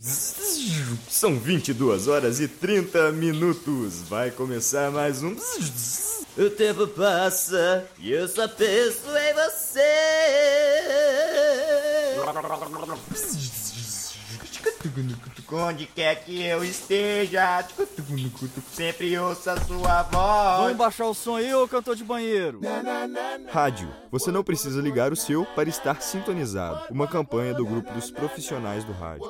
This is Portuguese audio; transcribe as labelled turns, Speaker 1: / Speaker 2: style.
Speaker 1: São 22 horas e 30 minutos. Vai começar mais um.
Speaker 2: O tempo passa e eu só penso em você. Onde quer que eu esteja, sempre ouça sua voz.
Speaker 3: Vamos baixar o som aí, ô cantor de banheiro?
Speaker 1: Rádio. Você não precisa ligar o seu para estar sintonizado. Uma campanha do grupo dos profissionais do rádio.